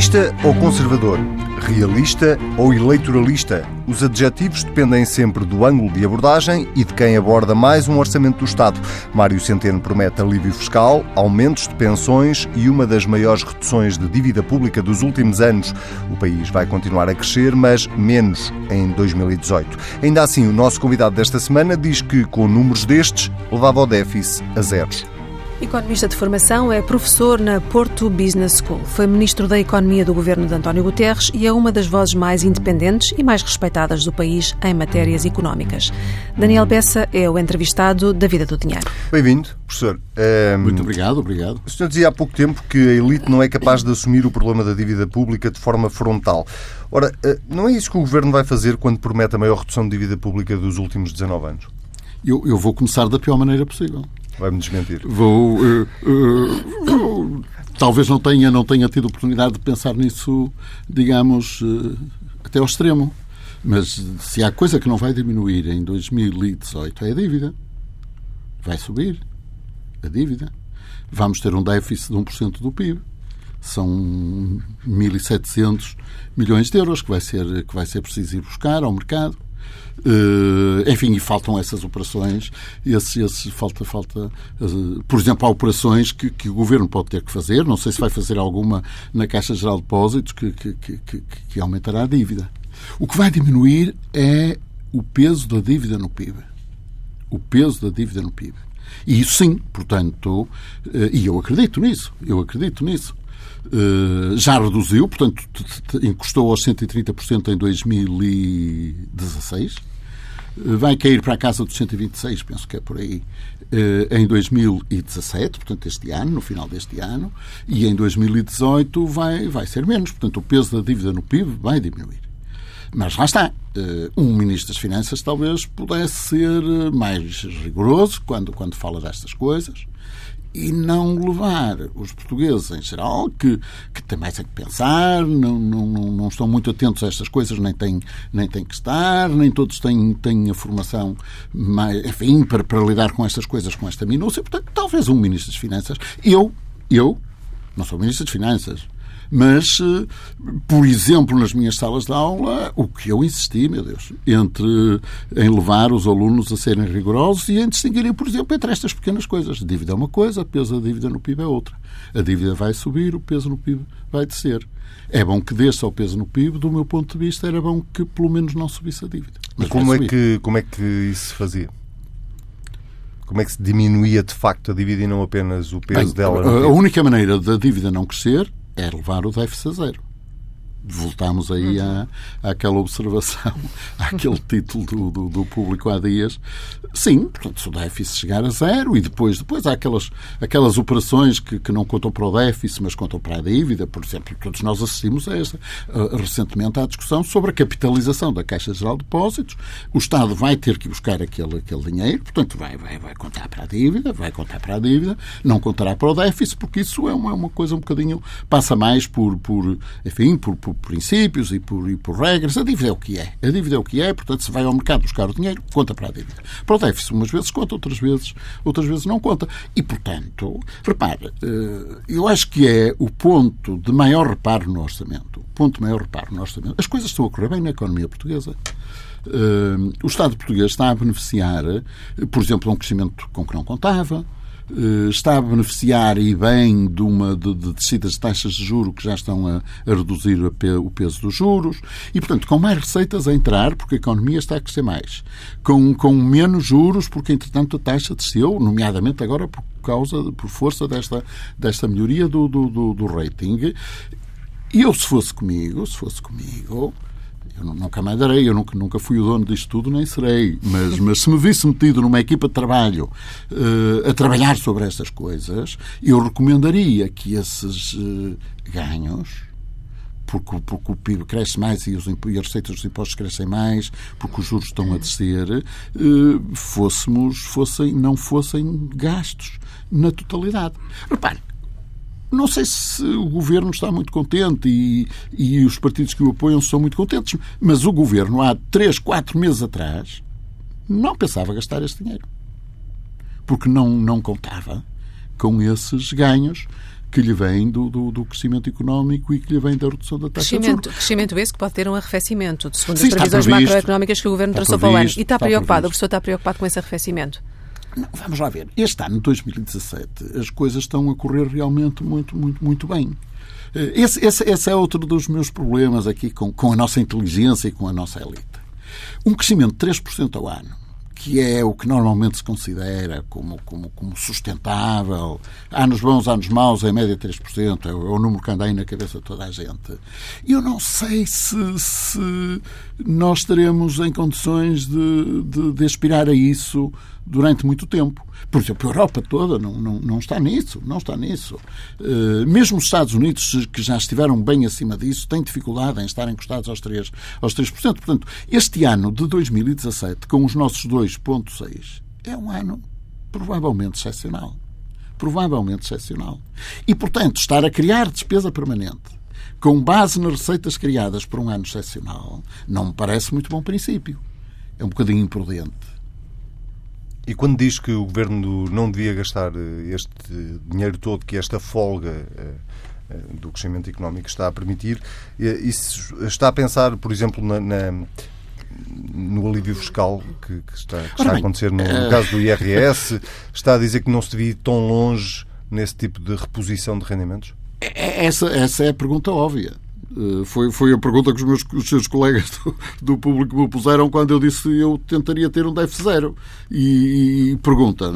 Otimista ou conservador? Realista ou eleitoralista? Os adjetivos dependem sempre do ângulo de abordagem e de quem aborda mais um orçamento do Estado. Mário Centeno promete alívio fiscal, aumentos de pensões e uma das maiores reduções de dívida pública dos últimos anos. O país vai continuar a crescer, mas menos em 2018. Ainda assim, o nosso convidado desta semana diz que, com números destes, levava o déficit a zeros. Economista de formação, é professor na Porto Business School. Foi ministro da Economia do governo de António Guterres e é uma das vozes mais independentes e mais respeitadas do país em matérias económicas. Daniel Bessa é o entrevistado da Vida do Dinheiro. Bem-vindo, professor. Um, Muito obrigado, obrigado. O senhor dizia há pouco tempo que a elite não é capaz de assumir o problema da dívida pública de forma frontal. Ora, eh, não é isso que o governo vai fazer quando promete a maior redução de dívida pública dos últimos 19 anos? Eu, eu vou começar da pior maneira possível. Vai-me desmentir. Vou, uh, uh, talvez não tenha, não tenha tido oportunidade de pensar nisso, digamos, uh, até ao extremo. Mas se há coisa que não vai diminuir em 2018 é a dívida. Vai subir a dívida. Vamos ter um déficit de 1% do PIB. São 1.700 milhões de euros que vai, ser, que vai ser preciso ir buscar ao mercado. Uh, enfim, e faltam essas operações, esse, esse, falta, falta, uh, por exemplo, há operações que, que, o Governo pode ter que fazer, não sei se vai fazer alguma na Caixa Geral de Depósitos, que, que, que, que aumentará a dívida. O que vai diminuir é o peso da dívida no PIB. O peso da dívida no PIB. E isso sim, portanto, uh, e eu acredito nisso, eu acredito nisso. Eh, já reduziu, portanto, encostou aos 130% em 2016. Eh, vai cair para a casa dos 126, penso que é por aí, eh, em 2017, portanto, este ano, no final deste ano, e em 2018 vai, vai ser menos. Portanto, o peso da dívida no PIB vai diminuir. Mas lá está. Um Ministro das Finanças talvez pudesse ser mais rigoroso quando, quando fala destas coisas e não levar os portugueses em geral, que, que têm mais a que pensar, não, não, não estão muito atentos a estas coisas, nem têm, nem têm que estar, nem todos têm, têm a formação mais, enfim, para, para lidar com estas coisas, com esta minúcia. Portanto, talvez um Ministro das Finanças, eu, eu, não sou Ministro das Finanças, mas, eh, por exemplo, nas minhas salas de aula, o que eu insisti, meu Deus, entre em levar os alunos a serem rigorosos e em distinguirem, por exemplo, entre estas pequenas coisas. A dívida é uma coisa, o peso da dívida no PIB é outra. A dívida vai subir, o peso no PIB vai descer. É bom que desça o peso no PIB, do meu ponto de vista, era bom que pelo menos não subisse a dívida. Mas como é, que, como é que isso se fazia? Como é que se diminuía de facto a dívida e não apenas o peso Bem, dela? A, a única maneira da dívida não crescer é levar o déficit a zero voltamos aí uhum. à, àquela observação, àquele título do, do, do, público há dias. Sim, portanto, se o déficit chegar a zero e depois, depois há aquelas, aquelas operações que, que não contam para o déficit, mas contam para a dívida, por exemplo, todos nós assistimos a esta, uh, recentemente à discussão sobre a capitalização da Caixa Geral de Depósitos. O Estado vai ter que buscar aquele, aquele dinheiro, portanto, vai, vai, vai contar para a dívida, vai contar para a dívida, não contará para o déficit, porque isso é uma, é uma coisa um bocadinho, passa mais por, por enfim, por, por por princípios e por, e por regras. A dívida é o que é. A dívida é o que é, portanto, se vai ao mercado buscar o dinheiro, conta para a dívida. Para o déficit, umas vezes conta, outras vezes, outras vezes não conta. E, portanto, repare, eh, eu acho que é o ponto de maior reparo no orçamento. Ponto de maior reparo no orçamento. As coisas estão a correr bem na economia portuguesa. Eh, o Estado português está a beneficiar, por exemplo, de um crescimento com que não contava eh, está a beneficiar e bem de uma de, de descidas de taxas de juro que já estão a, a reduzir o peso dos juros e, portanto, com mais receitas a entrar, porque a economia está a crescer mais, com, com menos juros, porque, entretanto, a taxa desceu, nomeadamente agora por causa, por força desta, desta melhoria do, do, do, do rating. E eu, se fosse comigo, se fosse comigo, eu nunca mais darei, eu nunca, nunca fui o dono disto tudo, nem serei. Mas, mas se me visse metido numa equipa de trabalho uh, a trabalhar sobre estas coisas, eu recomendaria que esses uh, ganhos, porque, porque o PIB cresce mais e, os, e as receitas dos impostos crescem mais, porque os juros estão a descer, uh, fôssemos, fossem, não fossem gastos na totalidade. Repare, não sei se o governo está muito contente e, e os partidos que o apoiam são muito contentes, mas o governo, há três, quatro meses atrás, não pensava gastar este dinheiro. Porque não, não contava com esses ganhos que lhe vem do, do, do, crescimento económico e que lhe vem da redução da taxa crescimento, de juros. Crescimento esse que pode ter um arrefecimento, segundo Sim, as previsões previsto, macroeconómicas que o Governo traçou para o ano. E está, está preocupado, previsto. o professor está preocupado com esse arrefecimento? Não, vamos lá ver. Este ano, 2017, as coisas estão a correr realmente muito, muito, muito bem. Eh, esse, esse, esse é outro dos meus problemas aqui com, com a nossa inteligência e com a nossa elite. Um crescimento de 3% ao ano que é o que normalmente se considera como, como, como sustentável. Anos bons, anos maus, em média 3%, é é o número que anda aí na cabeça de toda a gente. Eu não sei se, se nós estaremos em condições de, de, de aspirar a isso durante muito tempo. Por exemplo, a Europa toda não, não, não está nisso, não está nisso. Uh, mesmo os Estados Unidos, que já estiveram bem acima disso, têm dificuldade em estar encostados aos 3%. Aos 3%. Portanto, este ano de 2017, com os nossos 2,6%, é um ano provavelmente excepcional. Provavelmente excepcional. E, portanto, estar a criar despesa permanente com base nas receitas criadas por um ano excepcional, não me parece muito bom princípio. É um bocadinho imprudente. E quando diz que o governo não devia gastar eh, este dinheiro todo que esta folga eh, eh, do crescimento económico está a permitir, isso está a pensar, por exemplo, na, na no alívio fiscal que, que está, que está a acontecer no, no caso do IRS, está a dizer que não se devia ir tão longe nesse tipo de reposição de rendimentos? É, essa, essa é a pergunta óbvia. Eh, foi, foi a pergunta que os meus os seus colegas do, do, público me puseram quando eu disse que eu tentaria ter um déficit zero. E, e pergunta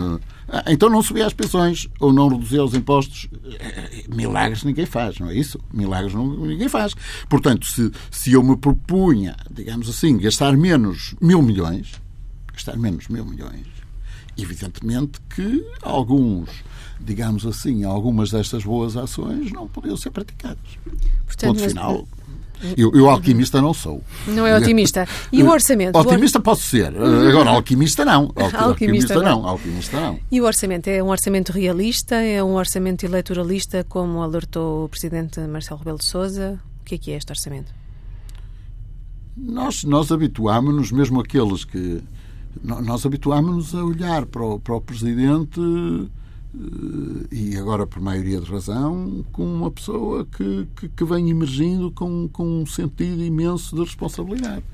ah, então não subir as pensões ou não reduzir os impostos. Eh, milagres ninguém faz, não é isso? Milagres não, ninguém faz. Portanto, se, se eu me propunha, digamos assim, gastar menos mil milhões, gastar menos mil milhões, evidentemente que alguns digamos assim, algumas destas boas ações não podiam ser praticadas. Portanto, Ponto final. Eu, eu, alquimista não sou. Não é otimista. E o orçamento? Otimista posso ser. Agora, alquimista não. Alquimista, alquimista não. não. Alquimista não. E o orçamento? É um orçamento realista? É um orçamento eleitoralista, como alertou o Presidente Marcelo Rebelo de Sousa? O que é que é este orçamento? Nós, nós habituámos-nos, mesmo aqueles que... Nós habituámos-nos a olhar para o, para o Presidente e agora por maioria de razão, com uma pessoa que, que, que vem emergindo com, com um sentido imenso de responsabilidade.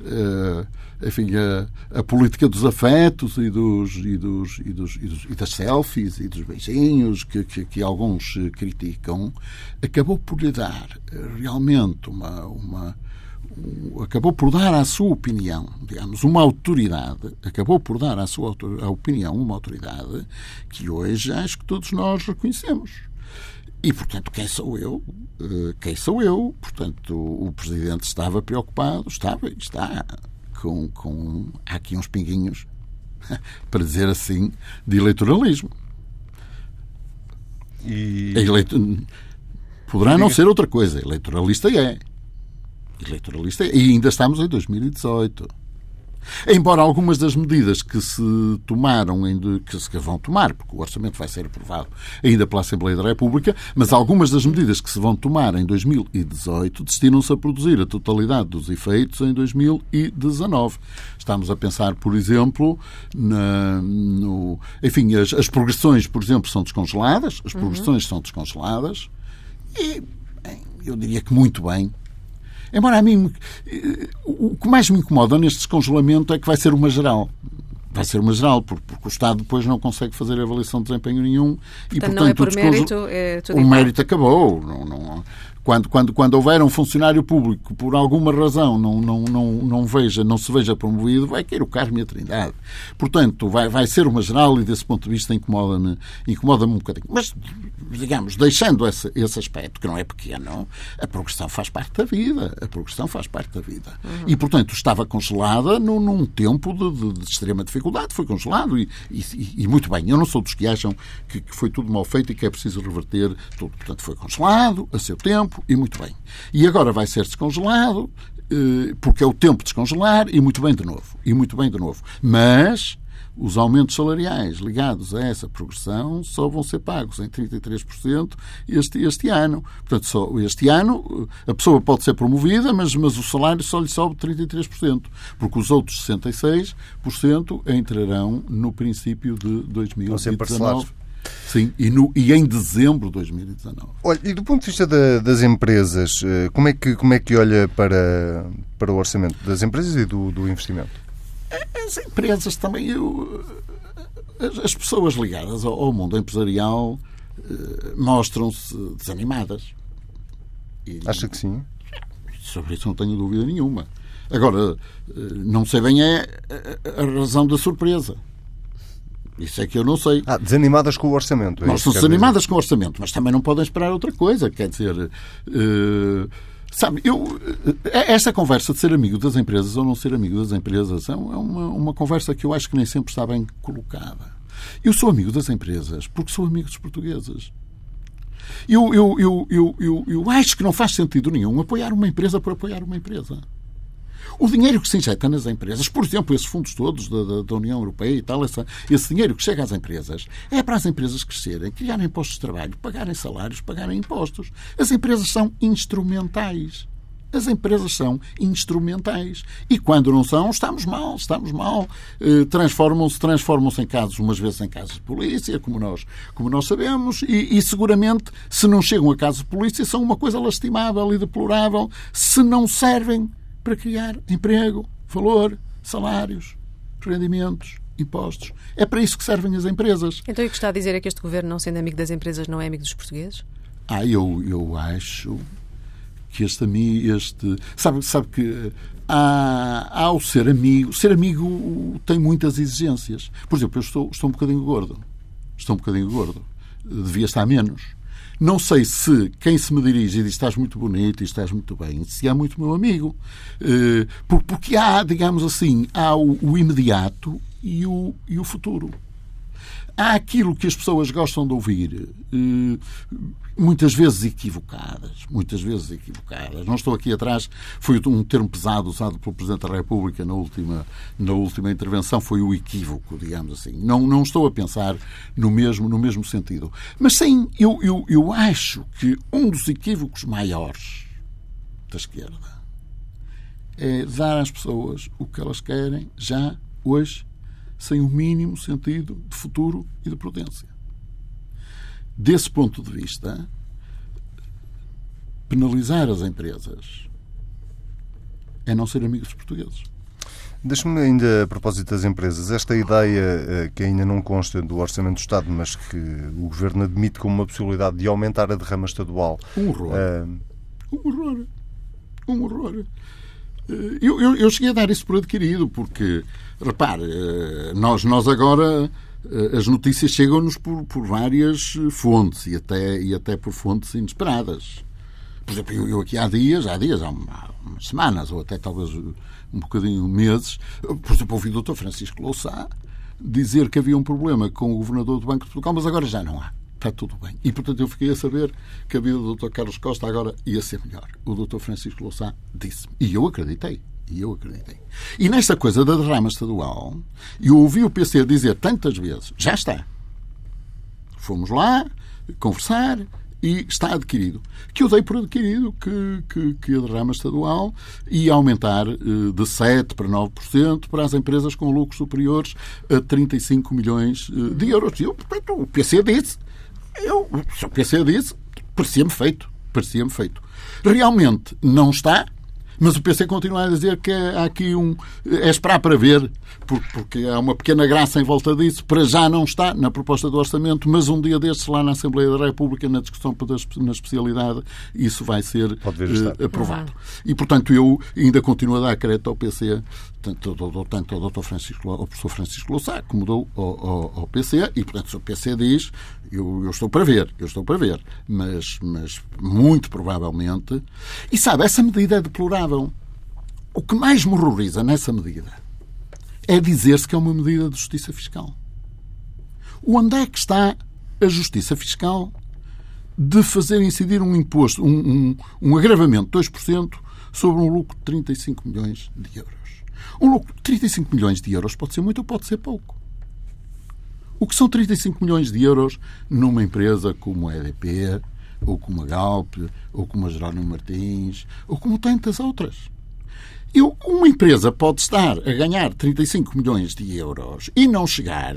Uh, enfim, a, a, política dos afetos e, dos, e, dos, e, dos, e, dos, e das selfies e dos beijinhos que, que, que, alguns criticam acabou por lhe dar realmente uma, uma, acabou por dar à sua opinião, digamos, uma autoridade, acabou por dar à sua à opinião uma autoridade que hoje acho que todos nós reconhecemos. E, portanto, quem sou eu? Eh, quem sou eu? Portanto, o Presidente estava preocupado, estava e está com, com... Há aqui uns pinguinhos, para dizer assim, de eleitoralismo. E... Eleito... Poderá não ser outra coisa. Eleitoralista é eleitoralista e ainda estamos em 2018. Embora algumas das medidas que se tomaram, que se vão tomar, porque o orçamento vai ser aprovado ainda pela Assembleia da República, mas algumas das medidas que se vão tomar em 2018 destinam-se a produzir a totalidade dos efeitos em 2019. Estamos a pensar, por exemplo, na, no, enfim, as, as, progressões, por exemplo, são descongeladas, as progressões uhum. são descongeladas e, bem, eu diria que muito bem, Embora a mim, o que mais me incomoda neste descongelamento é que vai ser uma geral. Vai ser uma geral, porque, porque o Estado depois não consegue fazer avaliação de desempenho nenhum. Portanto, e, portanto, não é por mérito, é o mérito acabou. Não, não, quando, quando, quando houver um funcionário público que por alguma razão não, não, não, não, veja, não se veja promovido, vai cair o carmo e a trindade. Portanto, vai, vai ser uma geral e desse ponto de vista incomoda-me incomoda um bocadinho. Mas, digamos, deixando esse, esse aspecto, que não é pequeno, a progressão faz parte da vida. A progressão faz parte da vida. Uhum. E, portanto, estava congelada num, num tempo de, de, de, extrema dificuldade. Foi congelado e, e, e, muito bem. Eu não sou dos que acham que, que foi tudo mal feito e que é preciso reverter tudo. Portanto, foi congelado a seu tempo tempo, e muito bem. E agora vai ser descongelado, eh, porque é o tempo de descongelar, e muito bem de novo. E muito bem de novo. Mas os aumentos salariais ligados a essa progressão só vão ser pagos em 33% este, este ano. Portanto, só este ano a pessoa pode ser promovida, mas, mas o salário só lhe sobe 33%, porque os outros 66% entrarão no princípio de 2019. Sim, e, no, e em dezembro de 2019. Olha, e do ponto de vista da, das empresas, eh, como é que, como é que olha para, para o orçamento das empresas e do, do investimento? As empresas também, eu, as pessoas ligadas ao, ao mundo empresarial eh, mostram-se desanimadas. E, Acha que sim? Sobre isso não tenho dúvida nenhuma. Agora, eh, não sei bem é a razão da surpresa. Isso é que eu não sei. Ah, desanimadas com o orçamento. É estão desanimadas com o orçamento, mas também não podem esperar outra coisa. Quer dizer, uh, sabe, eu, uh, esta conversa de ser amigo das empresas ou não ser amigo das empresas é uma, uma conversa que eu acho que nem sempre está bem colocada. Eu sou amigo das empresas porque sou amigo dos portugueses. Eu, eu, eu, eu, eu, eu acho que não faz sentido nenhum apoiar uma empresa por apoiar uma empresa. O dinheiro que se injeta nas empresas, por exemplo, esses fundos todos da, da, da União Europeia e tal, esse dinheiro que chega às empresas, é para as empresas crescerem, criarem postos de trabalho, pagarem salários, pagarem impostos. As empresas são instrumentais. As empresas são instrumentais. E quando não são, estamos mal, estamos mal. Eh, transformam-se, transformam-se em casos, umas vezes em casos de polícia, como nós, como nós sabemos, e, e, seguramente, se não chegam a casos de polícia, são uma coisa lastimável e deplorável se não servem para criar emprego, valor, salários, rendimentos, impostos. É para isso que servem as empresas. Então, o que está a dizer é que este governo, não sendo amigo das empresas, não é amigo dos portugueses? Ah, eu, eu acho que este amigo, este. Sabe, sabe que há, ao ser amigo, ser amigo tem muitas exigências. Por exemplo, eu estou, estou um bocadinho gordo. Estou um bocadinho gordo. Devia estar menos. Não sei se quem se me dirige e diz estás muito bonito e estás muito bem, se é muito meu amigo. Eh, porque há, digamos assim, há o, imediato e o, e o futuro há aquilo que as pessoas gostam de ouvir, eh, muitas vezes equivocadas, muitas vezes equivocadas. Não estou aqui atrás, foi um termo pesado usado pelo Presidente da República na última, na última intervenção, foi o equívoco, digamos assim. Não, não estou a pensar no mesmo, no mesmo sentido. Mas sim, eu, eu, eu acho que um dos equívocos maiores da esquerda é dar às pessoas o que elas querem já, hoje sem o mínimo sentido de futuro e de prudência. Desse ponto de vista, penalizar as empresas é não ser amigo dos portugueses. Deixe-me ainda, a propósito das empresas, esta ideia eh, que ainda não consta do Orçamento do Estado, mas que o Governo admite como uma possibilidade de aumentar a derrama estadual. Um horror. Uh... Um horror. Um horror. Eh, eu, eu, eu, cheguei a dar isso por adquirido, porque, repare, eh, nós, nós agora eh, as notícias chegam-nos por, por várias fontes e até, e até por fontes inesperadas. Por exemplo, eu, eu aqui há dias, há dias, há, uma, umas semanas, ou até talvez um bocadinho meses, por exemplo, ouvi o Dr. Francisco Louçã dizer que havia um problema com o Governador do Banco de Portugal, mas agora já não há está tudo bem. E, portanto, eu fiquei a saber que a vida do Dr. Carlos Costa agora ia ser melhor. O Dr. Francisco Louçã disse-me. E eu acreditei. E eu acreditei. E nesta coisa da derrama estadual, eu ouvi o PC dizer tantas vezes: já está. Fomos lá conversar e está adquirido. Que eu dei por adquirido que, que, que a derrama estadual ia aumentar eh, de 7% para 9% para as empresas com lucros superiores a 35 milhões eh, de euros. E eu, portanto, o PC disse eu, se o PC disse, parecia-me feito. Parecia-me feito. Realmente não está, mas o PC continua a dizer que há aqui um. É esperar para ver, porque há uma pequena graça em volta disso. Para já não está na proposta do orçamento, mas um dia destes, lá na Assembleia da República, na discussão na especialidade, isso vai ser uh, aprovado. E, portanto, eu ainda continuo a dar crédito ao PC, tanto, tanto ao Dr. Francisco, ao professor Francisco Louçã, como dou ao, ao, ao, PC, e, portanto, se o PC diz, eu, eu estou para ver, eu estou para ver, mas, mas muito provavelmente. E sabe, essa medida é deplorável o que mais me horroriza nessa medida é dizer-se que é uma medida de justiça fiscal. Onde é que está a justiça fiscal de fazer incidir um imposto, um, um, um agravamento de 2% sobre um lucro de 35 milhões de euros? Um lucro de 35 milhões de euros pode ser muito ou pode ser pouco. O que são 35 milhões de euros numa empresa como a EDP, ou como a Galp, ou como a Jerónimo Martins, ou como tantas outras. Eu, uma empresa pode estar a ganhar 35 milhões de euros e não chegar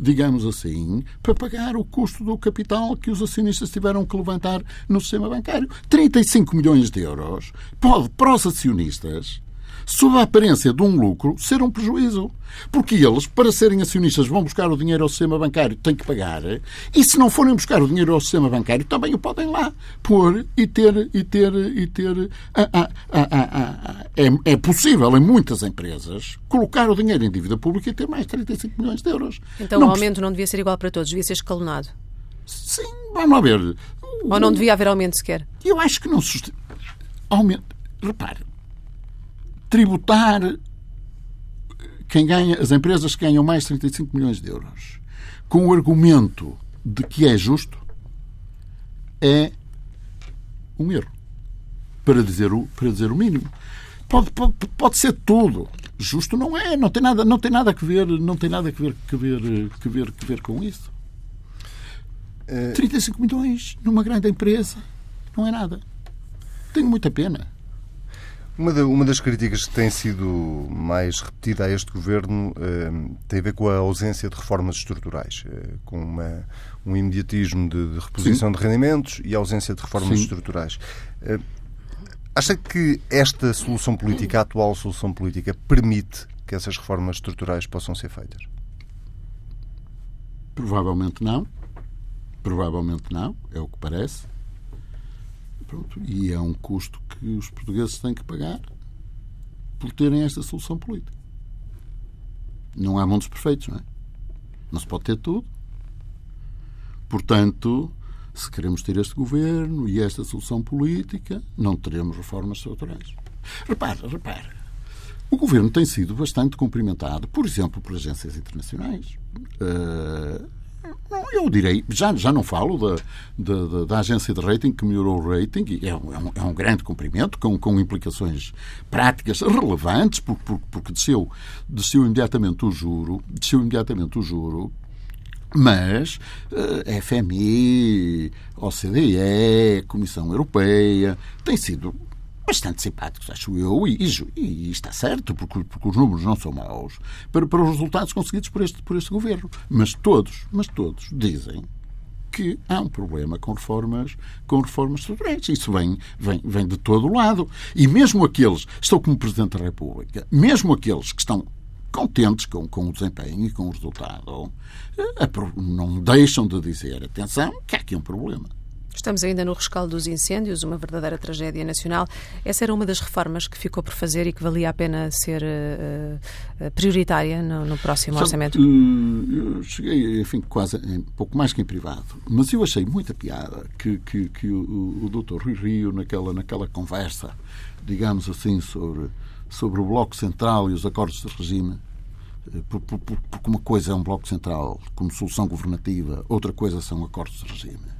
digamos assim, para pagar o custo do capital que os acionistas tiveram que levantar no sistema bancário. 35 milhões de euros pode, para os acionistas, sob a aparência de um lucro, ser um prejuízo. Porque eles, para serem acionistas, vão buscar o dinheiro ao sistema bancário, têm que pagar. E se não forem buscar o dinheiro ao sistema bancário, também o podem lá pôr e ter. E ter, e ter ah, ah, ah, é, é possível, em muitas empresas, colocar o dinheiro em dívida pública e ter mais de 35 milhões de euros. Então não, o aumento não devia ser igual para todos, devia ser escalonado. Sim, vamos lá ver. Ou não devia haver aumento sequer? Eu acho que não se. Aumento. Repare, tributar quem ganha, as empresas que ganham mais de 35 milhões de euros com o argumento de que é justo é um erro. Para dizer o, para dizer o mínimo. Pode, pode, pode ser tudo. Justo não é, não tem nada, não tem nada a ver, não tem nada a ver, que ver, que ver, que ver com isso. É... 35 milhões numa grande empresa não é nada. Tenho muita pena. Uma, de, uma, das críticas que tem sido mais repetida a este governo eh, tem a ver com a ausência de reformas estruturais, eh, com uma, um imediatismo de, de reposição Sim. de rendimentos e a ausência de reformas Sim. estruturais. Eh, acha que esta solução política, a atual solução política, permite que essas reformas estruturais possam ser feitas? Provavelmente não. Provavelmente não, é o que parece. Pronto, e é um custo que os portugueses têm que pagar por terem esta solução política. Não há mundos perfeitos, não é? Não se pode ter tudo. Portanto, se queremos ter este governo e esta solução política, não teremos reformas estruturais. Repare, repare. O governo tem sido bastante cumprimentado, por exemplo, por agências internacionais. Uh, não, eu direi, já, já não falo da, da, da, agência de rating que melhorou o rating, e é um, é um grande cumprimento, com, com implicações práticas relevantes, porque, porque, porque desceu, desceu imediatamente o juro, desceu imediatamente o juro, mas eh, FMI, OCDE, Comissão Europeia, têm sido bastante simpáticos, acho eu, e, e, e, está certo, porque, porque, os números não são maus, para, para os resultados conseguidos por este, por este governo. Mas todos, mas todos dizem que há um problema com reformas, com reformas estruturais. Isso vem, vem, vem de todo o lado. E mesmo aqueles, estou como Presidente da República, mesmo aqueles que estão contentes com, com o desempenho e com o resultado, eh, não deixam de dizer, atenção, que há aqui um problema. Estamos ainda no rescaldo dos incêndios, uma verdadeira tragédia nacional. Essa era uma das reformas que ficou por fazer e que valia a pena ser uh, prioritária no, no próximo Sabe, orçamento? Uh, eu cheguei, enfim, quase um pouco mais que em privado, mas eu achei muita piada que, que, que o, o doutor Rui Rio, naquela, naquela conversa, digamos assim, sobre, sobre o Bloco Central e os acordos de regime, porque uma coisa é um Bloco Central como solução governativa, outra coisa são acordos de regime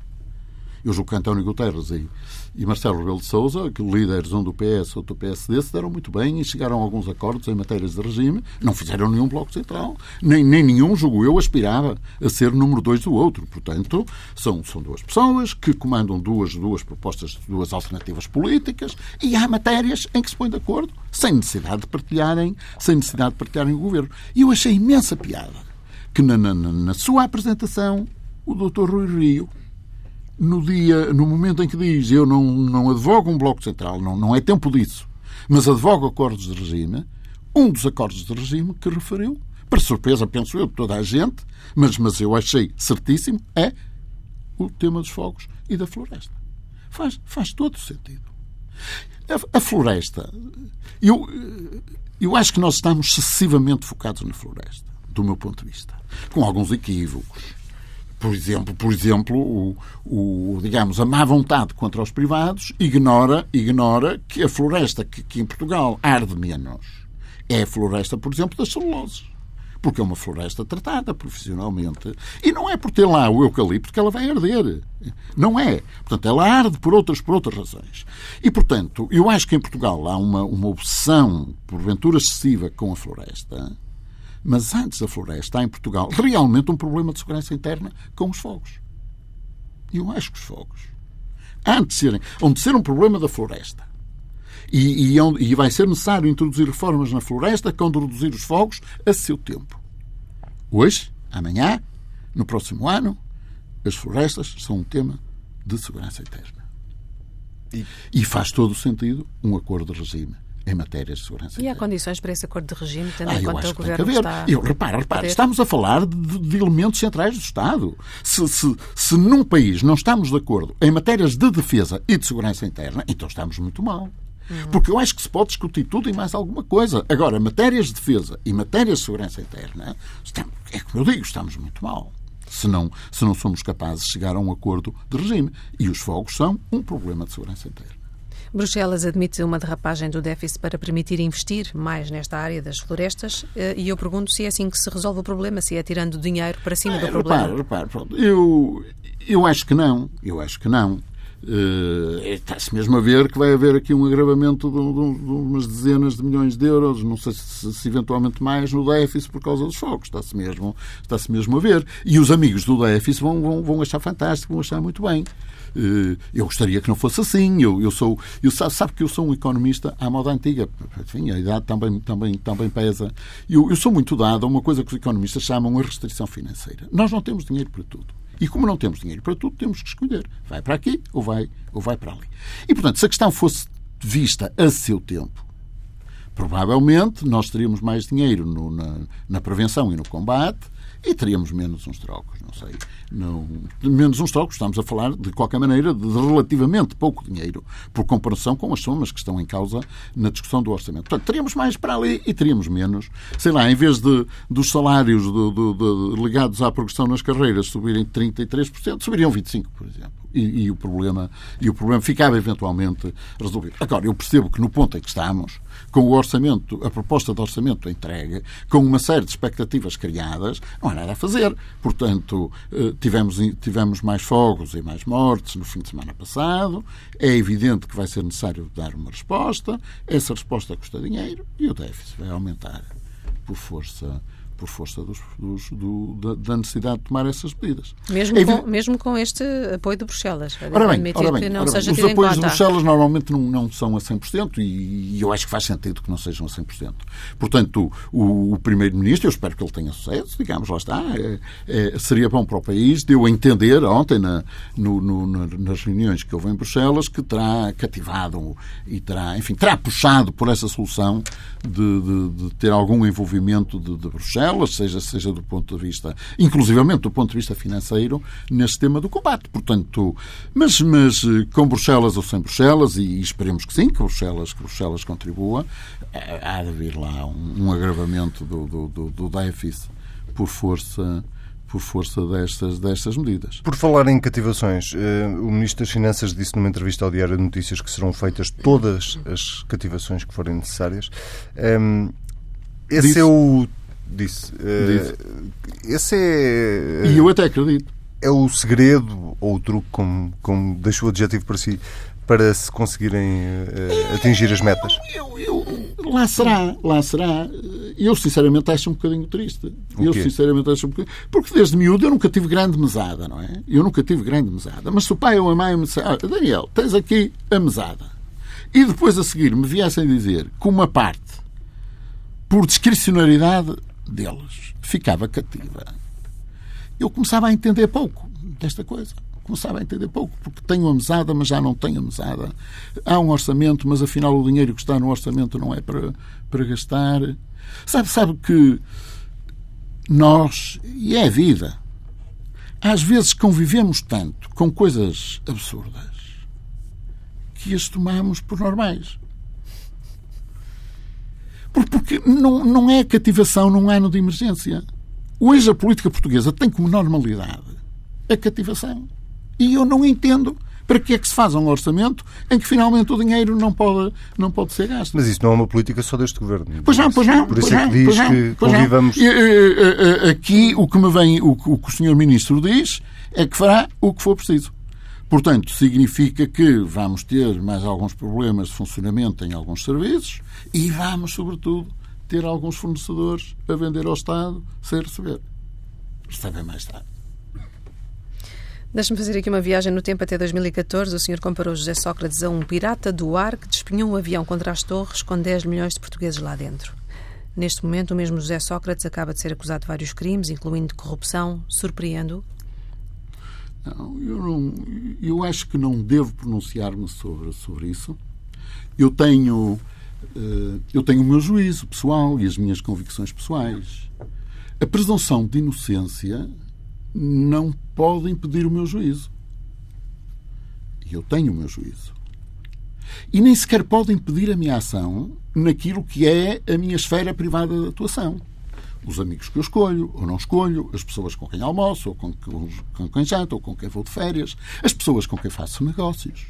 eu julgo que António Guterres e, e Marcelo Rebelo de Sousa, que líderes um do PS ou do PSD, se deram muito bem e chegaram a alguns acordos em matérias de regime, não fizeram nenhum bloco central, nem, nem nenhum, julgo eu, aspirava a ser número dois do outro. Portanto, são, são duas pessoas que comandam duas, duas propostas, duas alternativas políticas e há matérias em que se põem de acordo, sem necessidade de partilharem, sem necessidade de partilharem o governo. E eu achei imensa piada que na, na, na sua apresentação o Dr. Rui Rio no dia, no momento em que diz eu não, não advogo um bloco central, não, não é tempo disso, mas advogo acordos de regime, um dos acordos de regime que referiu, para surpresa, penso eu, de toda a gente, mas, mas eu achei certíssimo, é o tema dos fogos e da floresta. Faz, faz todo sentido. A, a floresta, eu, eu acho que nós estamos excessivamente focados na floresta, do meu ponto de vista, com alguns equívocos por exemplo, por exemplo o, o, digamos, a má vontade contra os privados ignora, ignora que a floresta que, que em Portugal arde menos é a floresta, por exemplo, das celuloses porque é uma floresta tratada profissionalmente. E não é por ter lá o eucalipto que ela vai arder. Não é. Portanto, ela arde por outras, por outras razões. E, portanto, eu acho que em Portugal há uma, uma obsessão, porventura excessiva, com a floresta, mas antes da floresta, há em Portugal realmente um problema de segurança interna com os fogos. E eu acho que os fogos, antes de serem, onde ser um problema da floresta, e, e, e, vai ser necessário introduzir reformas na floresta que vão reduzir os fogos a seu tempo. Hoje, amanhã, no próximo ano, as florestas são um tema de segurança interna. E, e faz todo o sentido um acordo de regime em matéria de segurança. E há condições para esse acordo de regime, tendo ah, em conta o governo que está. Eu, repara, repara, estamos a falar de, de, elementos centrais do Estado. Se, se, se num país não estamos de acordo em matérias de defesa e de segurança interna, então estamos muito mal. Porque eu acho que se pode discutir tudo e mais alguma coisa. Agora, matérias de defesa e matérias de segurança interna, estamos, é como eu digo, estamos muito mal. Se não, se não somos capazes de chegar a um acordo de regime. E os fogos são um problema de segurança interna. Bruxelas admite uma derrapagem do déficit para permitir investir mais nesta área das florestas eh, e eu pergunto se é assim que se resolve o problema, se é tirando dinheiro para cima é, do problema. Repare, repare, pronto. Eu, eu acho que não. Eu acho que não. Está-se mesmo a ver que vai haver aqui um agravamento de, de, de umas dezenas de milhões de euros, não sei se, se eventualmente mais, no déficit por causa dos fogos. Está-se mesmo, está mesmo a ver. E os amigos do déficit vão, vão, vão achar fantástico, vão achar muito bem. Uh, eu gostaria que não fosse assim. Eu, eu sou, eu sabe, sabe, que eu sou um economista à moda antiga. Enfim, a idade também, também, também pesa. Eu, eu sou muito dado a uma coisa que os economistas chamam a restrição financeira. Nós não temos dinheiro para tudo. E como não temos dinheiro para tudo, temos que escolher. Vai para aqui ou vai, ou vai para ali. E, portanto, se a questão fosse vista a seu tempo, provavelmente nós teríamos mais dinheiro no, na, na prevenção e no combate e teríamos menos uns trocos, não sei. Não, menos uns trocos, estamos a falar, de qualquer maneira, de relativamente pouco dinheiro, por comparação com as somas que estão em causa na discussão do orçamento. Portanto, teríamos mais para ali e teríamos menos. Sei lá, em vez de, dos salários ligados à progressão nas carreiras subirem 33%, subiriam 25%, por exemplo. E, e, o problema, e o problema ficava eventualmente resolvido. Agora, eu percebo que no ponto em que estamos, com o orçamento, a proposta de orçamento entregue, com uma série de expectativas criadas, não há nada a fazer. Portanto, eh, tivemos, tivemos mais fogos e mais mortes no fim de semana passado. É evidente que vai ser necessário dar uma resposta. Essa resposta custa dinheiro e o déficit vai aumentar por força por força dos, dos, do, da, necessidade de tomar essas medidas. Mesmo, é com, mesmo com este apoio de Bruxelas. Ora bem, ora bem, ora bem. os apoios de Bruxelas normalmente não, não são a 100% e, e eu acho que faz sentido que não sejam a 100%. Portanto, o, o Primeiro-Ministro, eu espero que ele tenha sucesso, digamos, lá está, é, é, seria bom para o país, deu a entender ontem na, no, no, nas reuniões que houve em Bruxelas que terá cativado e terá, enfim, terá puxado por essa solução de, de, de ter algum envolvimento de, de Bruxelas seja, seja do ponto de vista, inclusivamente do ponto de vista financeiro, neste tema do combate. Portanto, mas, mas eh, com Bruxelas ou sem Bruxelas, e esperemos que sim, que Bruxelas, que Bruxelas contribua, eh, há de haver lá um, um agravamento do, do, do, do déficit por força por força destas, destas medidas. Por falar em cativações, eh, o Ministro das Finanças disse numa entrevista ao Diário de Notícias que serão feitas todas as cativações que forem necessárias. Ehm, esse disse, é o disse. Uh, esse é. E eu até acredito. É o segredo ou o truque, como, como deixou o adjetivo para si, para se conseguirem uh, atingir as metas? Eu, eu, eu, lá será, lá será. Eu sinceramente acho um bocadinho triste. Eu sinceramente acho um bocadinho. Porque desde miúdo eu nunca tive grande mesada, não é? Eu nunca tive grande mesada. Mas se o pai ou a mãe me disser, olha, Daniel, tens aqui a mesada. E depois a seguir me viessem dizer que uma parte, por discricionariedade, deles ficava cativa. Eu começava a entender pouco desta coisa. Começava a entender pouco, porque tenho a mesada, mas já não tenho a mesada. Há um orçamento, mas afinal o dinheiro que está no orçamento não é para, para gastar. Sabe, sabe que nós, e é a vida, às vezes convivemos tanto com coisas absurdas que as tomamos por normais. Porque não, não é cativação num ano de emergência. Hoje a política portuguesa tem como normalidade a cativação. E eu não entendo para que é que se faz um orçamento em que finalmente o dinheiro não pode, não pode ser gasto. Mas isso não é uma política só deste governo. Pois não, pois não. Por isso é que diz que convivamos. Aqui o que me vem, o que o senhor Ministro diz é que fará o que for preciso. Portanto, significa que vamos ter mais alguns problemas de funcionamento em alguns serviços e vamos, sobretudo, ter alguns fornecedores a vender ao Estado sem receber. Recebem mais tarde. Deixe-me fazer aqui uma viagem no tempo até 2014. O senhor comparou José Sócrates a um pirata do ar que despenhou um avião contra as torres com 10 milhões de portugueses lá dentro. Neste momento, o mesmo José Sócrates acaba de ser acusado de vários crimes, incluindo corrupção. Surpreendo? Não, eu, não, eu acho que não devo pronunciar-me sobre, sobre isso. Eu tenho, uh, eu tenho o meu juízo pessoal e as minhas convicções pessoais. A presunção de inocência não pode impedir o meu juízo. E eu tenho o meu juízo. E nem sequer pode impedir a minha ação naquilo que é a minha esfera privada de atuação os amigos que eu escolho ou não escolho, as pessoas com quem almoço ou com, com quem janto ou com quem vou de férias, as pessoas com quem faço negócios.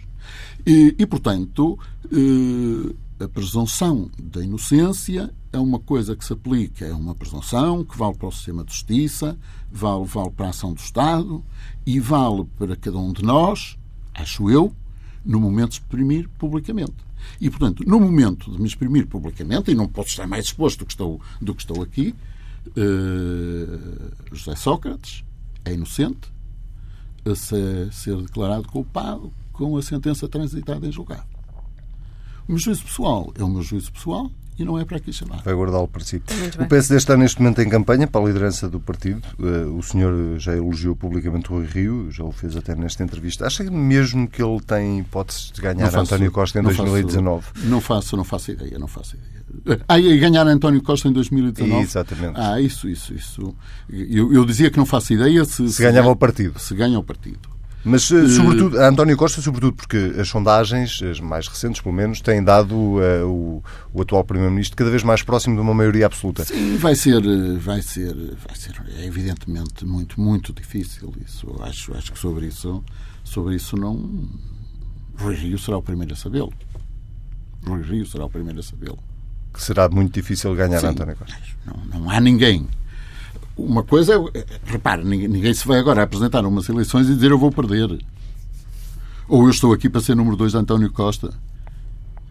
E, e portanto, eh, a presunção da inocência é uma coisa que se aplica, é uma presunção que vale para o sistema de justiça, vale, vale para a ação do Estado e vale para cada um de nós, acho eu, no momento de exprimir publicamente. E, portanto, no momento de me exprimir publicamente, e não posso estar mais exposto do que estou, do que estou aqui, uh, José Sócrates é inocente a ser, ser, declarado culpado com a sentença transitada em julgado. O meu juízo pessoal é o meu juízo pessoal e não é para aqui chamar. Vai guardá-lo para si. O PSD está neste momento em campanha para a liderança do partido. Eh, o senhor já elogiou publicamente o Rui Rio, já o fez até nesta entrevista. Acha mesmo que ele tem hipóteses de ganhar faço, António Costa em não 2019? Faço, não faço, não faço ideia, não faço ideia. Ah, e ganhar António Costa em 2019? Exatamente. Ah, isso, isso, isso. Eu, eu dizia que não faço ideia se, se, se ganhava ganha, o partido. Se ganha o partido. Mas, eh, sobretudo, a António Costa, sobretudo porque as sondagens, as mais recentes pelo menos, têm dado uh, o, o, atual Primeiro-Ministro cada vez mais próximo de uma maioria absoluta. Sim, vai ser, eh, vai ser, vai ser é evidentemente muito, muito difícil isso. Acho, acho que sobre isso, sobre isso não. Rui Rio será o primeiro a sabê-lo. Rui Rio será o primeiro a sabê-lo que será muito difícil ganhar Sim, António Costa. Não, não há ninguém. Uma coisa é, repare, ninguém, ninguém, se vai agora apresentar umas eleições e dizer eu vou perder. Ou eu estou aqui para ser número 2 de António Costa.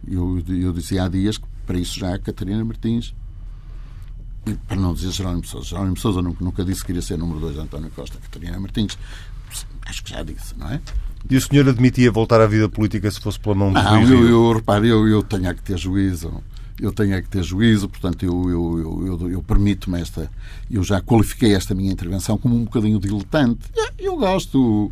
Eu, eu dizia há dias que para isso já a Catarina Martins, e para não dizer Jerónimo Sousa, Jerónimo Sousa nunca, nunca disse que queria ser número 2 de António Costa. Catarina Martins, acho que já disse, não é? E o senhor admitia voltar à vida política se fosse pela mão do Não, eu, eu, repare, eu, eu tenho que ter juízo eu tenho é que ter juízo, portanto, eu, eu, eu, eu permito-me esta. Eu já qualifiquei esta minha intervenção como um bocadinho diletante. Eu gosto,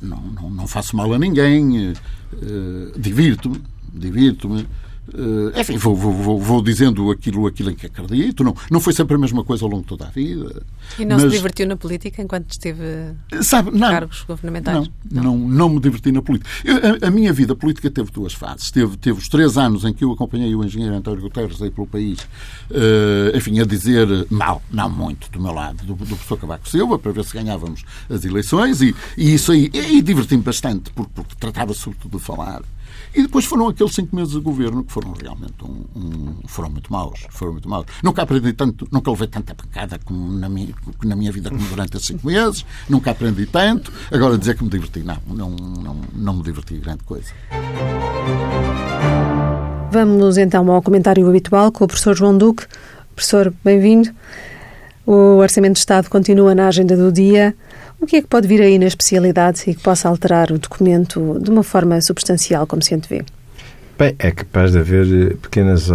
não, não, não faço mal a ninguém, uh, divirto-me, divirto-me. Uh, enfim, vou, vou, vou, dizendo aquilo, aquilo em que acredito. Não, não foi sempre a mesma coisa ao longo de toda a vida. E não mas, se divertiu na política enquanto esteve sabe, não, cargos governamentais? Não, não, não, não me diverti na política. Eu, a, a, minha vida política teve duas fases. Teve, teve os três anos em que eu acompanhei o engenheiro António Guterres aí pelo país, uh, enfim, a dizer mal, não muito, do meu lado, do, do professor Cavaco Silva, para ver se ganhávamos as eleições. E, e isso aí, e, e diverti-me bastante, porque, porque tratava sobretudo de falar e depois foram aqueles cinco meses de governo que foram realmente um, um, foram muito maus. Foram muito maus. Nunca aprendi tanto, nunca levei tanta pancada como na minha, na minha vida como durante esses cinco meses. Nunca aprendi tanto. Agora dizer que me diverti, não, não, não, não me diverti grande coisa. Vamos então ao comentário habitual com o professor João Duque. Professor, bem-vindo. O Orçamento de Estado continua na agenda do dia. O que é que pode vir aí na especialidade e que possa alterar o documento de uma forma substancial, como se antevê? Bem, é capaz de haver eh, pequenos uh,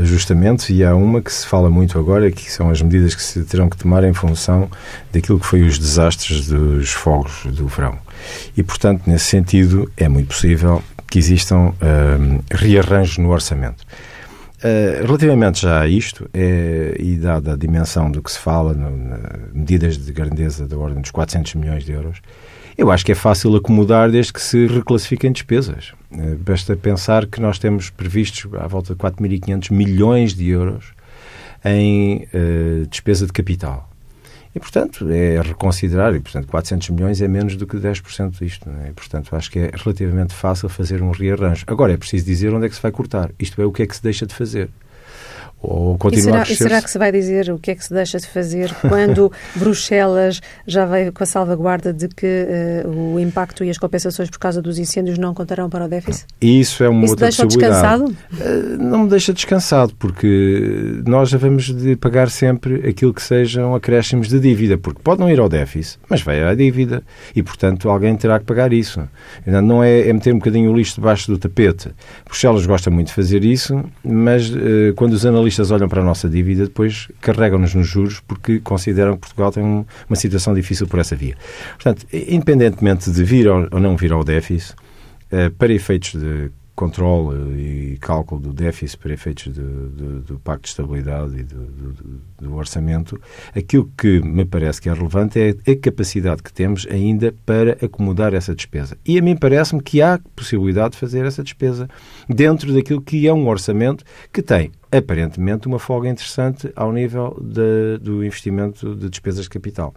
ajustamentos e há uma que se fala muito agora, que são as medidas que se terão que tomar em função daquilo que foi os desastres dos fogos do verão. E, portanto, nesse sentido, é muito possível que existam uh, rearranjos no orçamento. Uh, relativamente já a isto, é, e dada a dimensão do que se fala, no, medidas de grandeza da ordem dos 400 milhões de euros, eu acho que é fácil acomodar desde que se reclassifiquem despesas. Uh, basta pensar que nós temos previstos à volta de 4.500 milhões de euros em uh, despesa de capital. E, portanto, é reconsiderar, e, portanto, 400 milhões é menos do que 10% disto. É? E, portanto, acho que é relativamente fácil fazer um rearranjo. Agora, é preciso dizer onde é que se vai cortar. Isto é, o que é que se deixa de fazer ou continuar e será, a E será que se vai dizer o que é que se deixa de fazer quando Bruxelas já veio com a salvaguarda de que uh, o impacto e as compensações por causa dos incêndios não contarão para o déficit? Isso é uma Isso outra deixa descansado? Uh, não me deixa descansado, porque nós já vamos de pagar sempre aquilo que sejam acréscimos de dívida, porque pode não ir ao déficit, mas vai à dívida e, portanto, alguém terá que pagar isso. Não é, é meter um bocadinho o lixo debaixo do tapete. Bruxelas gosta muito de fazer isso, mas uh, quando os analistas analistas olham para a nossa dívida, depois carregam-nos nos juros porque consideram que Portugal tem uma situação difícil por essa via. Portanto, independentemente de vir ou não vir ao déficit, eh, para efeitos de controle e cálculo do déficit para efeitos do, do, Pacto de Estabilidade e do, do, orçamento, aquilo que me parece que é relevante é a capacidade que temos ainda para acomodar essa despesa. E a mim parece-me que há possibilidade de fazer essa despesa dentro daquilo que é um orçamento que tem, aparentemente, uma folga interessante ao nível de, do investimento de despesas de capital.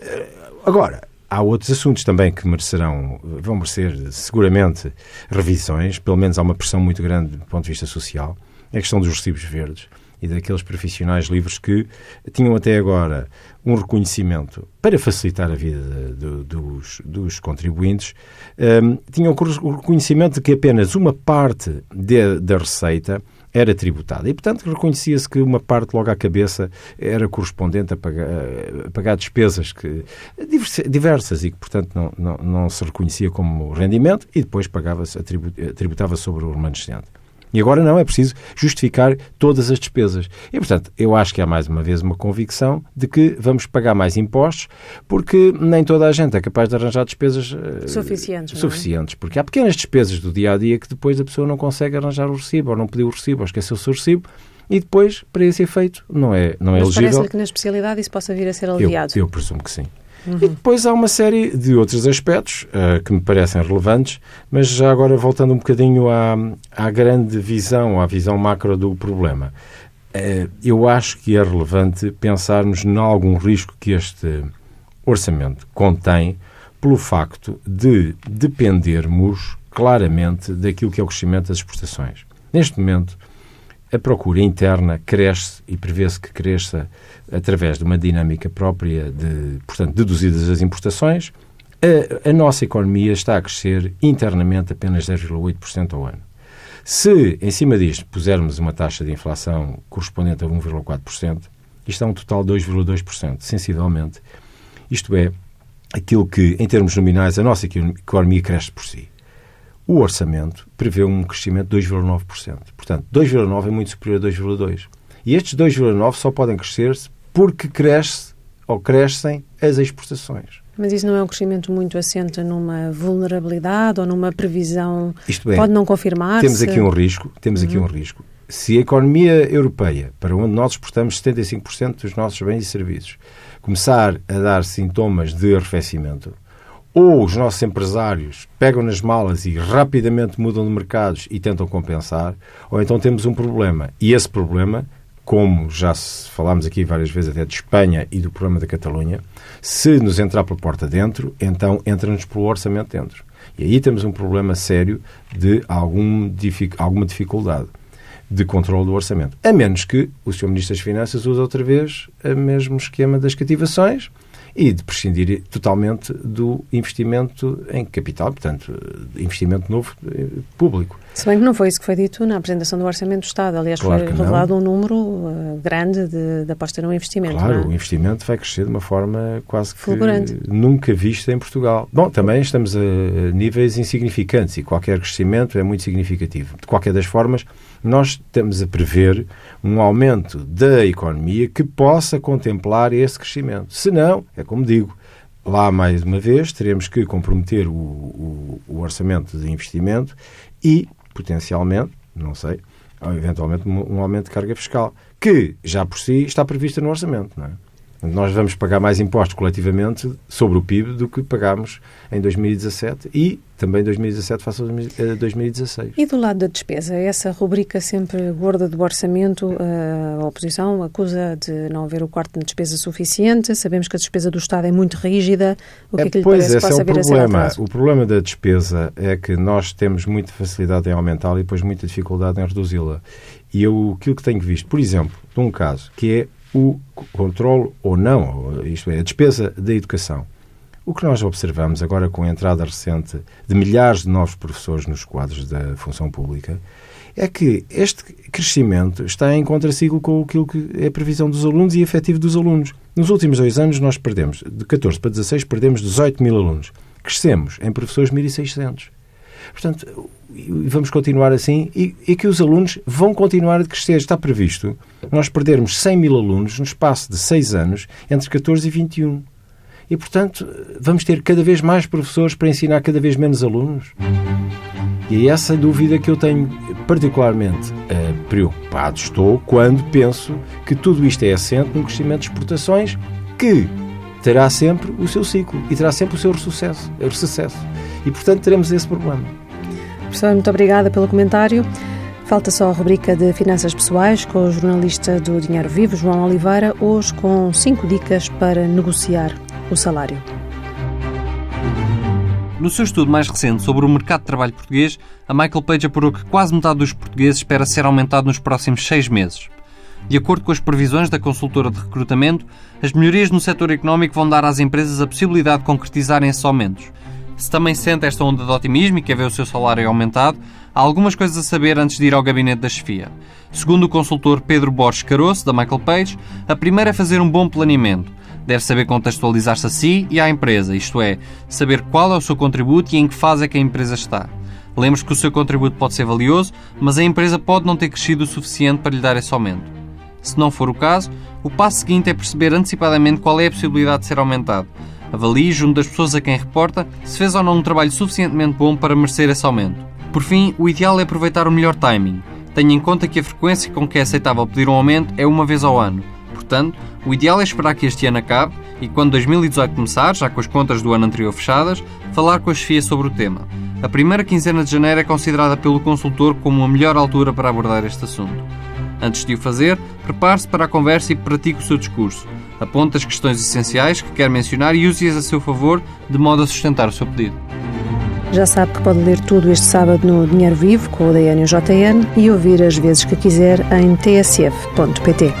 Eh, agora, Há outros assuntos também que merecerão, vão merecer seguramente revisões, pelo menos há uma pressão muito grande do ponto de vista social, é a questão dos recibos verdes e daqueles profissionais livres que tinham até agora um reconhecimento para facilitar a vida de, dos, dos, contribuintes, um, tinham o reconhecimento de que apenas uma parte de, da receita era tributada. E, portanto, reconhecia-se que uma parte logo à cabeça era correspondente a pagar, a pagar despesas que, diversas e que, portanto, não, não, não se reconhecia como rendimento e depois pagava-se, tributava sobre o remanescente. E agora não, é preciso justificar todas as despesas. E, portanto, eu acho que há mais uma vez uma convicção de que vamos pagar mais impostos porque nem toda a gente é capaz de arranjar despesas uh, suficientes. É? suficientes é? Porque há pequenas despesas do dia a dia que depois a pessoa não consegue arranjar o recibo, ou não pediu o recibo, ou esqueceu o seu recibo. E depois, para esse efeito, não é, não é Mas elegível. parece-lhe que na especialidade isso possa vir a ser aliviado? Eu, eu presumo que sim. Uhum. E depois há uma série de outros aspectos uh, que me parecem relevantes, mas já agora voltando um bocadinho à, à grande visão, à visão macro do problema. Uh, eu acho que é relevante pensarmos em algum risco que este orçamento contém pelo facto de dependermos claramente daquilo que é o crescimento das exportações. Neste momento, a procura interna cresce e prevê-se que cresça através de uma dinâmica própria de, portanto, deduzidas as importações. A, a nossa economia está a crescer internamente apenas 10,8% ao ano. Se, em cima disto, pusermos uma taxa de inflação correspondente a 1,4%, isto é um total de 2,2%, sensivelmente. Isto é, aquilo que, em termos nominais, a nossa economia cresce por si. O orçamento prevê um crescimento de 2,9%. Portanto, 2,9% é muito superior a 2,2%. E estes 2,9% só podem crescer-se porque cresce ou crescem as exportações. Mas isso não é um crescimento muito assente numa vulnerabilidade ou numa previsão? Isto é, pode não confirmar? Temos aqui um risco. Temos aqui uhum. um risco. Se a economia europeia, para onde nós exportamos 75% dos nossos bens e serviços, começar a dar sintomas de arrefecimento, ou os nossos empresários pegam nas malas e rapidamente mudam de mercados e tentam compensar, ou então temos um problema. E esse problema, como já falámos aqui várias vezes até de Espanha e do problema da Catalunha, se nos entrar pela porta dentro, então entra-nos pelo orçamento dentro. E aí temos um problema sério de algum, alguma dificuldade de controle do orçamento. A menos que o Sr. Ministro das Finanças use outra vez o mesmo esquema das cativações, e de prescindir totalmente do investimento em capital, portanto, investimento novo eh, público. Se bem que não foi isso que foi dito na apresentação do Orçamento do Estado. Aliás, claro foi revelado não. um número uh, grande de, de aposta no investimento. Claro, é? o investimento vai crescer de uma forma quase que Fulgurante. nunca vista em Portugal. Bom, também estamos a níveis insignificantes e qualquer crescimento é muito significativo. De qualquer das formas, nós estamos a prever um aumento da economia que possa contemplar esse crescimento. Se não, é como digo, lá mais uma vez teremos que comprometer o, o, o orçamento de investimento e, potencialmente, não sei, eventualmente um, um aumento de carga fiscal, que já por si está prevista no orçamento. Não é? Nós vamos pagar mais impostos coletivamente sobre o PIB do que pagámos em 2017 e também 2017 face a 2016. E do lado da despesa, essa rubrica sempre gorda do orçamento, a oposição acusa de não haver o quarto de despesa suficiente, sabemos que a despesa do Estado é muito rígida, o que é, é que lhe pois, parece esse é o problema. O problema da despesa é que nós temos muita facilidade em aumentá-la e depois muita dificuldade em reduzi-la. E eu, aquilo que tenho visto, por exemplo, num caso, que é o controle ou não, isto é, a despesa da educação. O que nós observamos agora com a entrada recente de milhares de novos professores nos quadros da função pública é que este crescimento está em contraciclo com aquilo que é a previsão dos alunos e efetivo dos alunos. Nos últimos dois anos nós perdemos, de 14 para 16, perdemos 18 mil alunos. Crescemos em professores 1.600. Portanto, vamos continuar assim e, e, que os alunos vão continuar a crescer. Está previsto nós perdermos 100 mil alunos no espaço de 6 anos, entre 14 e 21. E, portanto, vamos ter cada vez mais professores para ensinar cada vez menos alunos. E é essa dúvida que eu tenho particularmente uh, preocupado estou quando penso que tudo isto é assente num crescimento de exportações que terá sempre o seu ciclo e terá sempre o seu sucesso, o sucesso. E, portanto, teremos esse problema. Professor, muito obrigada pelo comentário. Falta só a rubrica de finanças pessoais com o jornalista do Dinheiro Vivo, João Oliveira, hoje com cinco dicas para negociar o salário. No seu estudo mais recente sobre o mercado de trabalho português, a Michael Page apurou que quase metade dos portugueses espera ser aumentado nos próximos seis meses. De acordo com as previsões da consultora de recrutamento, as melhorias no setor económico vão dar às empresas a possibilidade de concretizarem esses aumentos. Se também sente esta onda de otimismo e quer ver o seu salário aumentado, há algumas coisas a saber antes de ir ao gabinete da chefia. Segundo o consultor Pedro Borges Caroço, da Michael Page, a primeira é fazer um bom planeamento. Deve saber contextualizar-se a si e à empresa, isto é, saber qual é o seu contributo e em que fase é que a empresa está. Lembre-se que o seu contributo pode ser valioso, mas a empresa pode não ter crescido o suficiente para lhe dar esse aumento. Se não for o caso, o passo seguinte é perceber antecipadamente qual é a possibilidade de ser aumentado. Avalie, junto das pessoas a quem reporta, se fez ou não um trabalho suficientemente bom para merecer esse aumento. Por fim, o ideal é aproveitar o melhor timing. Tenha em conta que a frequência com que é aceitável pedir um aumento é uma vez ao ano. Portanto, o ideal é esperar que este ano acabe e, quando 2018 começar, já com as contas do ano anterior fechadas, falar com a chefia sobre o tema. A primeira quinzena de janeiro é considerada pelo consultor como a melhor altura para abordar este assunto. Antes de o fazer, prepare-se para a conversa e pratique o seu discurso. Aponte as questões essenciais que quer mencionar e use-as a seu favor, de modo a sustentar o seu pedido. Já sabe que pode ler tudo este sábado no Dinheiro Vivo com o DN e o JN e ouvir as vezes que quiser em tsf.pt.